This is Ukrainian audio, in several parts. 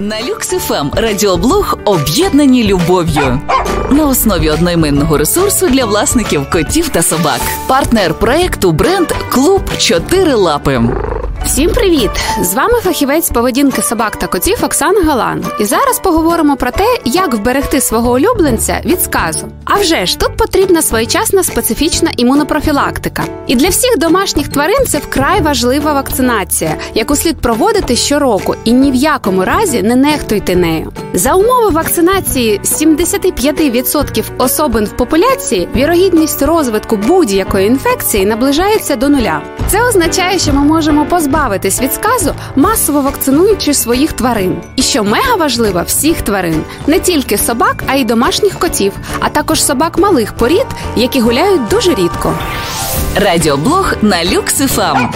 На Люксифем радіоблог об'єднані любов'ю на основі одноіменного ресурсу для власників котів та собак. Партнер проекту бренд Клуб Чотири Лапи. Всім привіт! З вами фахівець поведінки собак та котів Оксана Галан. І зараз поговоримо про те, як вберегти свого улюбленця від сказу. А вже ж тут потрібна своєчасна специфічна імунопрофілактика. І для всіх домашніх тварин це вкрай важлива вакцинація, яку слід проводити щороку і ні в якому разі не нехтуйте нею. За умови вакцинації 75% особин в популяції вірогідність розвитку будь-якої інфекції наближається до нуля. Це означає, що ми можемо позбавитись від сказу, масово вакцинуючи своїх тварин. І що мега важливо, всіх тварин, не тільки собак, а й домашніх котів, а також собак малих порід, які гуляють дуже рідко. Радіоблог на Люксифам.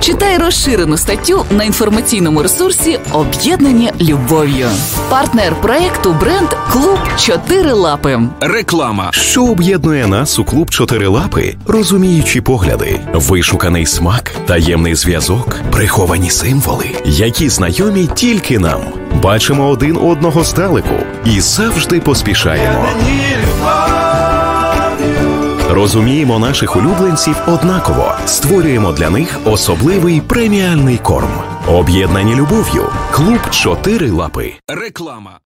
Читай розширену статтю на інформаційному ресурсі Об'єднані любов'ю. Партнер проекту бренд Клуб Чотири Лапи. Реклама. Що об'єднує нас у клуб Чотирилапи? Розуміючі погляди, вишуканий смак, таємний зв'язок, приховані символи, які знайомі тільки нам. Бачимо один одного здалеку і завжди поспішаємо. Розуміємо наших улюбленців однаково, створюємо для них особливий преміальний корм. Об'єднані любов'ю. Клуб Чотири Лапи. Реклама.